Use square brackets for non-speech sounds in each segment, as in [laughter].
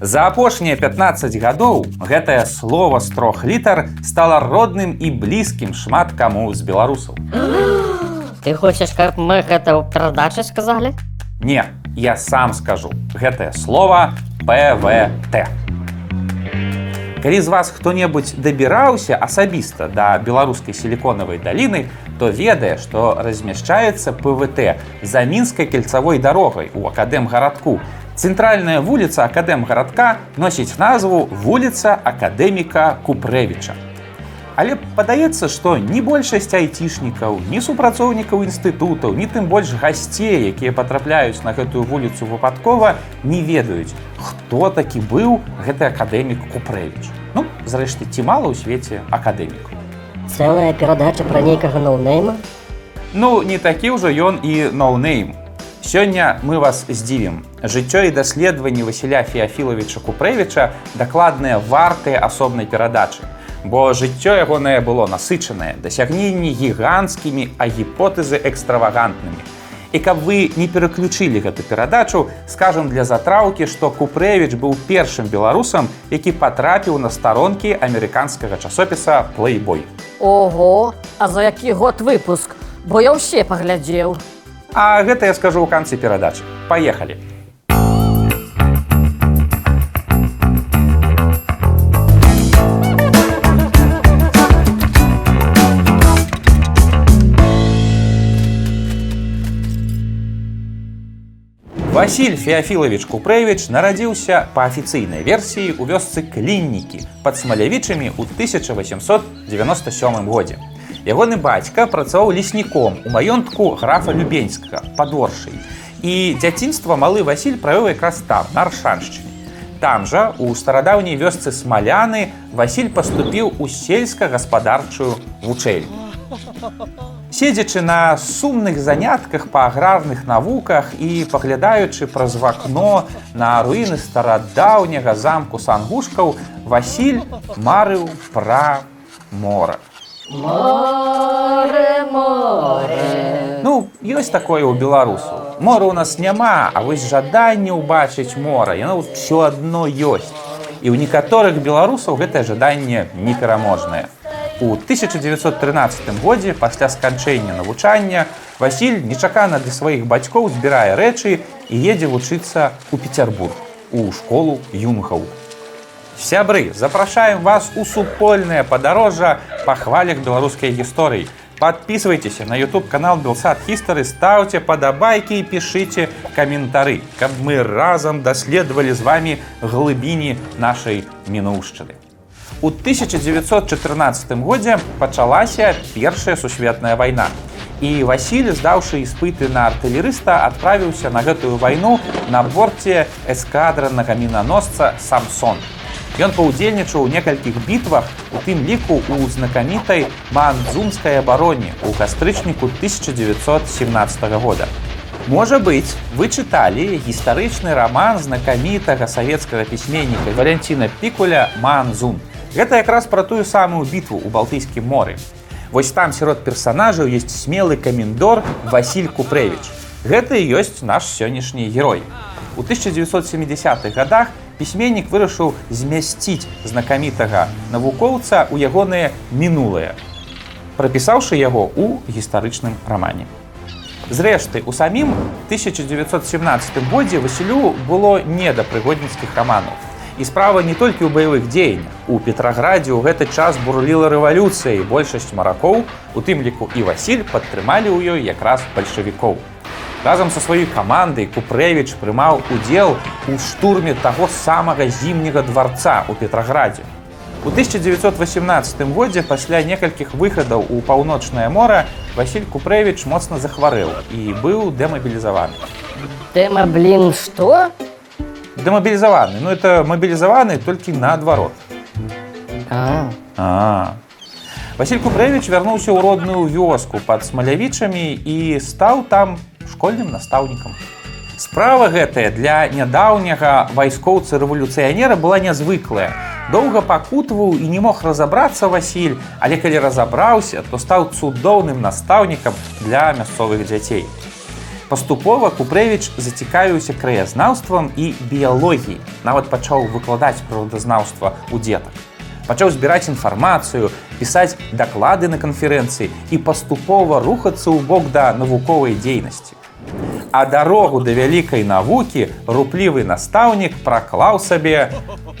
За апошнія 15 гадоў гэтае слово з трох літар стала родным і блізкім шмат каму з беларусаў. Ты хочаш, каб мы гэта ў перадачы сказалі? Не, я сам скажу гэтае слово ПВТ. Калі з вас хто-небудзь дабіраўся асабіста да беларускай сіліконавай даліны, то ведае, што размяшчаецца ПВТ за мінскай кельцавой дарогай у акадэмгарадку, Цэнтральная вуліца акадэм-гарадка носіць назву вуліца акадэміка Купрэвіча. Але падаецца, што ні большасць айцішнікаў, ні супрацоўнікаў інстытутаў, ні тым больш гасцей, якія патрапляюць на гэтую вуліцу выпадкова, не ведаюць, хто такі быў гэты акадэмік Купрэвіч. Ну, зрэшты, ці мала ў свеце акадэміку. Цэлая перадача пра нейкага ноунейма? Ну, не такі ўжо ён і ноунейм. Сёння мы вас здзівім. Жыццё і даследаванні Васіля Феафілавіча Купрэвіча дакладныя вартыя асобнай перадачы. Бо жыццё ягонае было насычанае, дасягненні гіганцкімі, а гіпотэзы экстравагантнымі. І каб вы не пераключылі гэту перадачу, скажам для затраўкі, што Купрэвіч быў першым беларусам, які патрапіў на старонкі амерыканскага часопіса Плейбой. Ого, а за які год выпуск, бо я ўсе паглядзеў. А гэта я скажу ў канцы перадачы. Паехалі. Васіль Феафілавіч Купрэвіч нарадзіўся па афіцыйнай версіі ў вёсцы кліннікі пад смалявічамі ў 1897 годзе. Ягоны бацька працаваў лесніком у маёнтку графа любеньскага падоршай. І дзяцінства малы Васіль правёў якраз там на аршаншчыне. Там жа у старадаўняй вёсцы смаляны Васіль паступіў у сельска-гаспадарчую вучэльню. Седзячы на сумных занятках па аграрных навуках і паглядаючы праз вакно на руіны старадаўняга замку сангушкаў, Васіль марыў пра мора. Море, море. Ну, ёсць такое ў беларусу. Мора ў нас няма, а вось жаданне ўбачыць мора, яно ўсё адно ёсць. І ў некаторых беларусаў гэтае жаданне непераможнае. У 1913 годзе пасля сканчэння навучання Васіль нечакана для сваіх бацькоў збірае рэчы і едзе вучыцца ў Петербург у школу юнгаў. Сябры, запрашаем вас у супольнае падарожжа па хвалях беларускай гісторыі. Подписывайтесь на YouTube канал Белсад History, ставьте падабайкі і пішыце каментары, каб мы разам даследавалі з вами глыбіні нашай мінуўшчыны. У 1914 годзе пачалася першая сусветная вайна. І Васіль, здаўшы іспыты на артылерыста, адправіўся на гэтую вайну на борце эскадранага мінаносца Самсон. Ён паўдзельнічаў у некалькіх бітвах, у тым ліку ў знакамітай Мандзумскай абароне ў кастрычніку 1917 года. Можа быць, вы чыталі гістарычны раман знакамітага савецкага пісьменніка Валянціна Пікуля Манзум. Гэта якраз пра тую самую бітву ў балтыйскім моры. Вось там сярод персанажаў ёсць смелы камендор Васіль Купрэвіч. Гэта і ёсць наш сённяшні герой. У 1970-х годах пісьменнік вырашыў змясціць знакамітага навукоўца ў ягоныя мінулыя, прапісаўшы яго ў гістарычным рамане. Зрэшты, у самім 1917 годзе Васілю было не да прыгодніцкіх раманаў. І справа не толькі ў баявых дзеяннях. У Петраградзе ў гэты час бурліла рэвалюцыя і большасць маракоў, у тым ліку і Васіль падтрымалі ў ёй якраз бальшавікоў. Разам са сваёй камандай Купрэвіч прымаў удзел у штурме таго самага зімняга дварца ў Петраградзе. У 1918 годзе пасля некалькіх выхадаў у паўночнае мора Васіль Купрэвіч моцна захварэў і быў дэмабілізаваны. Тэма, блин, што? Дэмабілізаваны, ну это мабілізаваны толькі наадварот. А, А. Васіль Купрэвіч вярнуўся ў родную вёску пад смалявічамі і стаў там школьным настаўнікам. Справа гэтая для нядаўняга вайскоўца рэвалюцыянера была нязвыклая. Доўга пакутваў і не мог разабрацца Васіль, але калі разабраўся, то стаў цудоўным настаўнікам для мясцовых дзяцей. Паступова Купрэвіч зацікавіўся краязнаўствам і біялогіяй, нават пачаў выкладаць прыродазнаўства ў дзетак. Пачаў збіраць інфармацыю, пісаць даклады на канферэнцыі і паступова рухацца ў бок да навуковай дзейнасці. А дарогу да вялікай навукі руплівы настаўнік праклаў сабе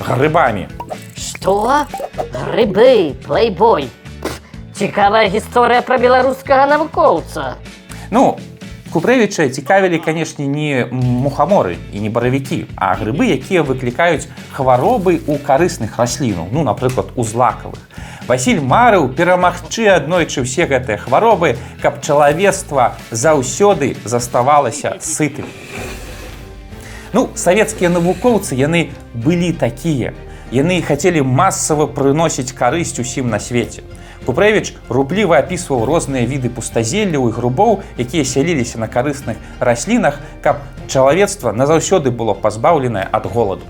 грыбамі. Што? Грыбы, плейбой. Цікавая гісторыя пра беларускага навукоўца. Ну, Купрэвіча цікавілі, канешне, не мухаморы і не баравікі, а грыбы, якія выклікаюць хваробы ў карысных раслінаў, ну, напрыклад, у злакавых. Васіль марыў перамагчы аднойчы ўсе гэтыя хваробы, каб чалавецтва заўсёды заставалася сытым. Ну, савецкія навукоўцы яны былі такія. Яны хацелі масава прыносіць карысць усім на свеце. Купрэвіч рубліва апісваў розныя віды пустазелляў і грубоў, якія сяліліся на карысных раслінах, каб чалавецтва назаўсёды было пазбаўленае ад голаду.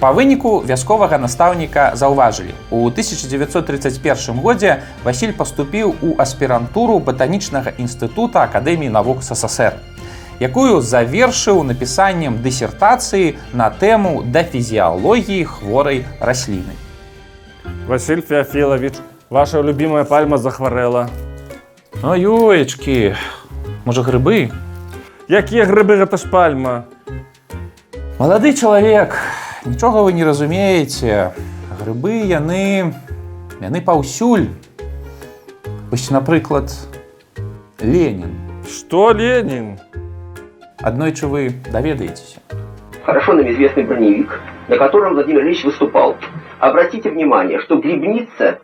Па выніку вясковага настаўніка заўважылі. У 1931 годзе Васіль паступіў у аспірантуру батанічнага інстытута Акадэміі навук ССР, якую завершыў напісаннем дысертацыі на тэму да фізіялогіі хворай расліны. Василь Феофилович, ваша любимая пальма захварэла. Ну, ёечкі, можа грыбы? Якія грыбы гэта ж пальма? Малады чалавек, нічога вы не разумееце. Грыбы яны яны паўсюль. Вось, напрыклад, Ленін. Что, Ленин? Аднойчы вы даведаецеся. хорошо нам известный броневик, на котором Владимир Ильич выступал. Обратите внимание, что грибница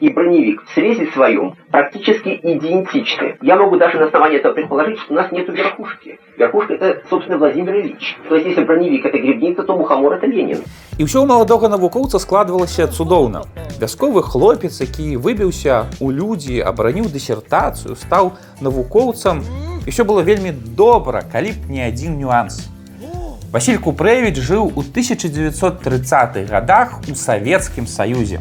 и броневик в срезе своем практически идентичны. Я могу даже на основании этого предположить, что у нас нет верхушки. Верхушка это, собственно, Владимир Ильич. То есть, если броневик это грибница, то мухомор это Ленин. І ўсё ў маладога навукоўца складвалася цудоўна. Вясковы хлопец, які выбіўся ў людзі, абараніў дысертацыю, стаў навукоўцам. І ўсё было вельмі добра, калі б не адзін нюанс. Васіль Купрэвіч жыў у 1930-х годах у Савецкім Саюзе.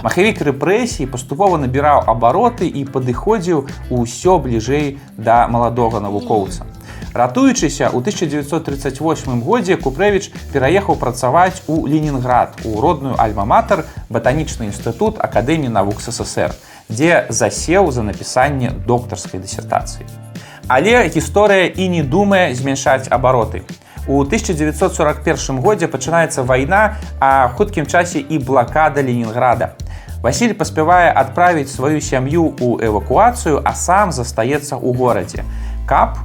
Махавік рэпрэсій паступова набіраў абароты і падыходзіў усё бліжэй да маладога навукоўца. Ратуючыся, у 1938 годзе Купрэвіч пераехаў працаваць у Ленінград у родную альма-матар батанічны інстытут Акадэміі навук ССР, дзе засеў за напісанне доктарскай дысертацыі. Але гісторыя і не думае змяншаць абароты. У 1941 годзе пачынаецца вайна, а хуткім часе і блакада Ленінграда. Васіль паспявае адправіць сваю сям'ю ў эвакуацыю, а сам застаецца ў горадзе, каб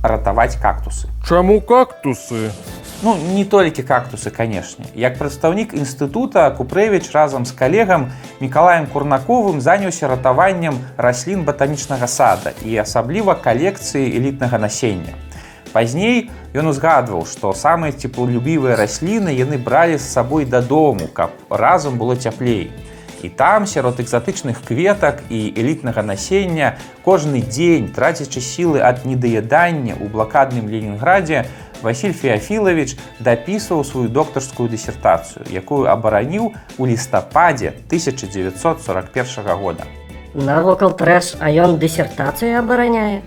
ратаваць кактусы. Чаму кактусы? Ну, не толькі кактусы, канешне. Як прадстаўнік інстытута Купрэвіч разам з калегам Мікалаем Курнаковым заняўся ратаваннем раслін батанічнага сада і асабліва калекцыі элітнага насення. Пазней ён узгадваў, што самыя цеплолюбівыя расліны яны бралі з сабой дадому, каб разам было цяплей. І там сярод экзатычных кветак і элітнага насення кожны дзень, трацячы сілы ад недаядання ў блакадным Ленінградзе, Васіль Феофілович дапісваў сваю доктарскую дысертацыю, якую абараніў у лістападзе 1941 года. Навокал трэш, а ён дысертацыю абараняе.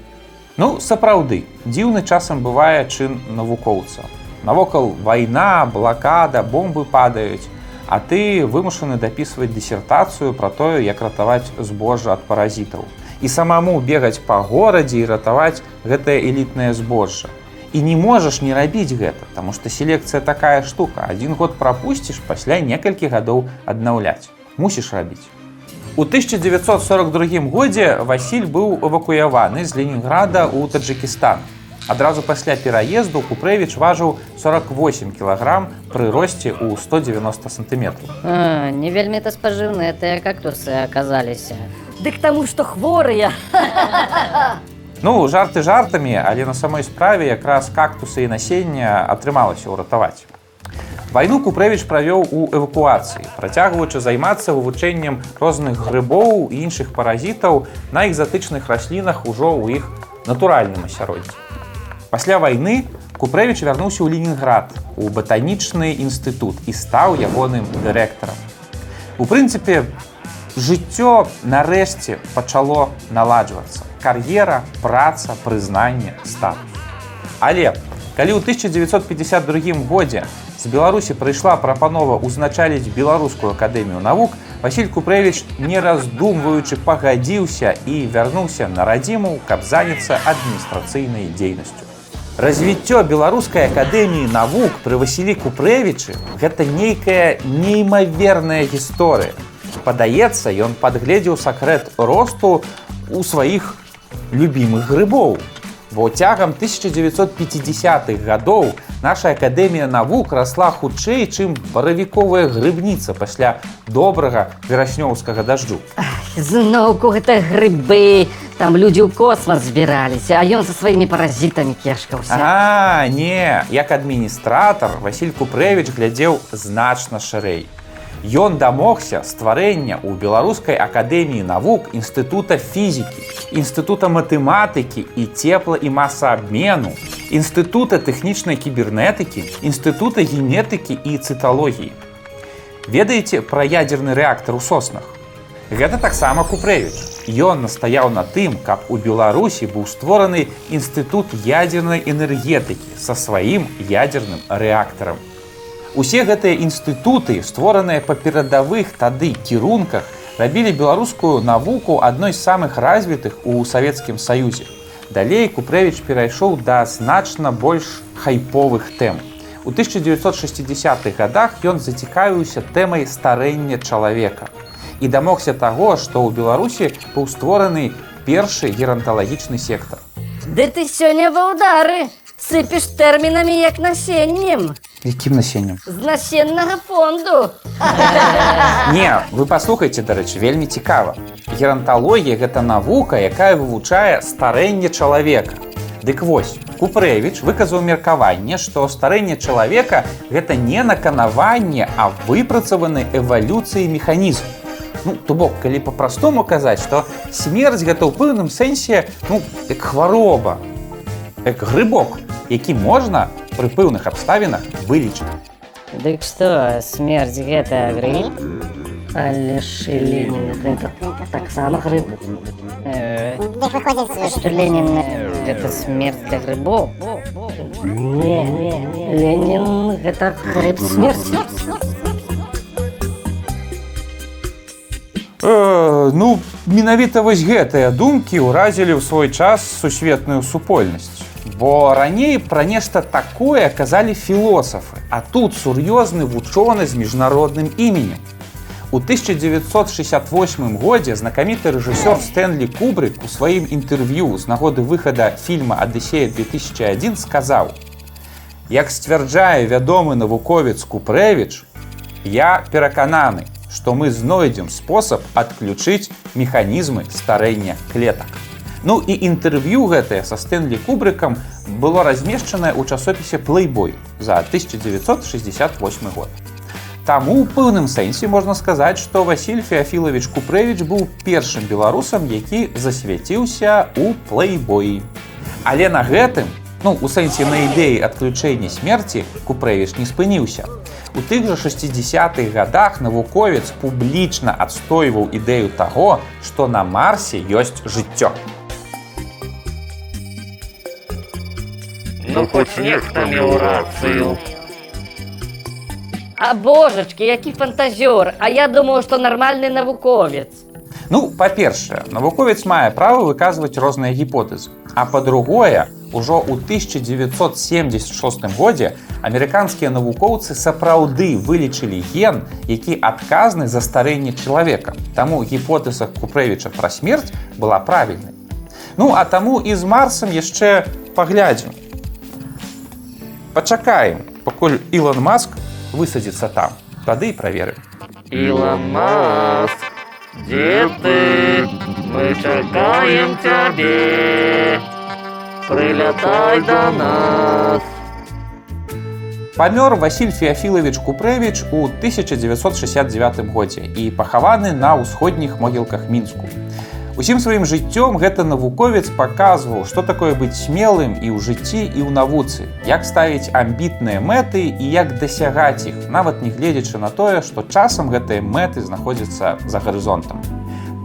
Ну, сапраўды, дзіўны часам бывае чын навукоўца. Навокал вайна, блакада, бомбы падаюць, а ты вымушаны дапісваць дысертацыю пра тое, як ратаваць збожжа ад паразітаў. І самаму бегаць па горадзе і ратаваць гэтае элітнае збожжа. І не можаш не рабіць гэта, таму што селекцыя такая штука. Адзін год прапусціш пасля некалькі гадоў аднаўляць. Мусіш рабіць. У 1942 годзе Васіль быў эвакуяваны з Ленінграда ў Таджикістан. Адразу пасля пераезду Купрэвіч важыў 48 кілаграм пры росце ў 190 сантыметраў. А, не вельмі то спажыўныя тыя кактусы аказаліся. Дык таму, што хворыя. Ну, жарты жартамі, але на самой справе якраз кактусы і насення атрымалася ўратаваць. Вайну Купрэвіч правёў у эвакуацыі, працягваючы займацца вывучэннем розных грыбоў і іншых паразітаў на экзатычных раслінах ужо ў іх натуральным асяроддзі. Пасля вайны Купрэвіч вярнуўся ў Ленінград у батанічны інстытут і стаў ягоным дырэктарам. У прынцыпе, жыццё нарэшце пачало наладжвацца. Кар'ера, праца, прызнанне, статус. Але калі ў 1952 годзе з Беларусі прыйшла прапанова ўзначаліць беларускую акадэмію навук, Васіль Купрэвіч, не раздумваючы пагадзіўся і вярнуўся на радзіму, каб заняцца адміністрацыйнай дзейнасцю. Развіццё беларускай акадэміі навук пры Васілі Купрэвічы гэта нейкая неймаверная гісторыя. Падаецца, ён падгледзеў сакрэт росту у сваіх любімых грыбоў. Бо цягам 1950-х гадоў наша акадэмія навук расла хутчэй, чым баравіковая грыбніца пасля добрага вераснёўскага дажджу. Зноўку гэта грыбы, там людзі ў космас збіраліся, а ён са сваімі паразітамі кешкаўся. А, не, як адміністратар Васіль Купрэвіч глядзеў значна шырэй. Ён дамогся стварэння ў беларускай акадэміі навук інстытута фізікі, інстытута матэматыкі і цепла і масаабмену, інстытута тэхнічнай кібернетыкі, інстытута генетыкі і цыталогіі. Ведаеце пра ядзерны рэактар у соснах. Гэта таксама Купрэвіч. Ён настаяў на тым, каб у Беларусі быў створаны інстытут ядзернай энергетыкі са сваім ядзерным рэактарам. Усе гэтыя інстытуты, створаныя па перадавых тады кірунках, рабілі беларускую навуку адной з самых развітых у савецкім саюзе. Далей Купрэвіч перайшоў да значна больш хайповых тэм. У 1960-х годах ён зацікавіўся тэмай старэння чалавека і дамогся таго, што ў Беларусі быў створаны першы геранталагічны сектар. Ды ты сёння ва ўдары, сыпеш тэрмінамі як насеннем Якім насеннем? з насеннага фонду. [laughs] Не, вы паслухайце, дарэчы, вельмі цікава. Геранталогія гэта навука, якая вывучае старэнне чалавека. Дык вось, Купрэвіч выказаў меркаванне, што старэнне чалавека гэта не наканаванне, а выпрацаваны эвалюцыі механізм. Ну, то бок, калі па-простому казаць, што смерць гэта ў пэўным сэнсе ну, як хвароба, як грыбок, які можна пры пэўных абставінах вылічыць. Дык што, смерць гэта грыб? Але ж Ленін гэта таксама грыб. Э, Што Ленін э, гэта смерць для грыбоў? Не, Ленін гэта грыб смерці. Э, ну, менавіта вось гэтыя думкі ўразілі ў свой час сусветную супольнасць. Бо раней пра нешта такое казалі філосафы, а тут сур'ёзны вучоны з міжнародным іменем. У 1968 годзе знакаміты рэжысёр Стэнлі Кубрык у сваім інтэрв'ю з нагоды выхада фільма Адысея 2001 сказаў: « Як сцвярджае вядомы навуковец Купрэвіч, я перакананы, што мы знойдзем спосаб адключыць механізмы старэння клетак. Ну і інтэрв'ю гэтае са Стэнлі Кубрыкам было размешчанае ў часопісе Playboy за 1968 год. Таму у пэўным сэнсе можна сказаць, што Васіль Феафілович Купрэвіч быў першым беларусам, які засвяціўся ў плейбоі. Але на гэтым, ну у сэнсе на ідэі адключэння смерці Купрэвіч не спыніўся. У тых жа 60-х годах навуковец публічна адстойваў ідэю таго, што на марсе ёсць жыццё. Ну хоць нехта меў рацыю. А божачкі, які фантазёр, а я думаю, што нармальны навуковец. Ну, па-першае, навуковец мае права выказваць розныя гіпотэзы. А па-другое, ужо ў 1976 годзе амерыканскія навукоўцы сапраўды вылічылі ген, які адказны за старэнне чалавека. Таму гіпотэза Купрэвіча пра смерць была правільнай. Ну, а таму і з марсам яшчэ паглядзім. Пачакаем, пакуль Ілон Маск высадзіцца там. Тады і праверым. Илон Маск, где ты? Мы чакаем тебе. Прилетай до нас. Памёр Васіль Феафілович Купрэвіч у 1969 годзе і пахаваны на ўсходніх могілках мінску. Усім сваім жыццём гэта навуковец паказваў, што такое быць смелым і ў жыцці і ў навуцы, як ставіць амбітныя мэты і як дасягаць іх, нават не гледзячы на тое, што часам гэтыя мэты знаходзяцца за гарызонтам.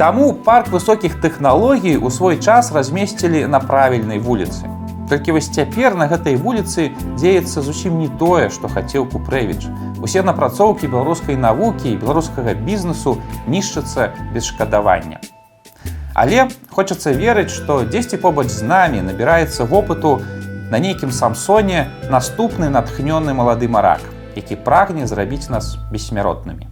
Таму парк высокіх тэхналогій у свой час размесцілі на правільнай вуліцы. Толькі вось цяпер на гэтай вуліцы дзеецца зусім не тое, што хацеў Купрэвіч. Усе напрацоўкі беларускай навукі і беларускага бізнесу нішчацца без шкадавання. Але хочацца верыць, што дзесьці побач з намі набіраецца вопыту на нейкім самсоне наступны натхнёны малады марак, які прагне зрабіць нас бессмяротнымі.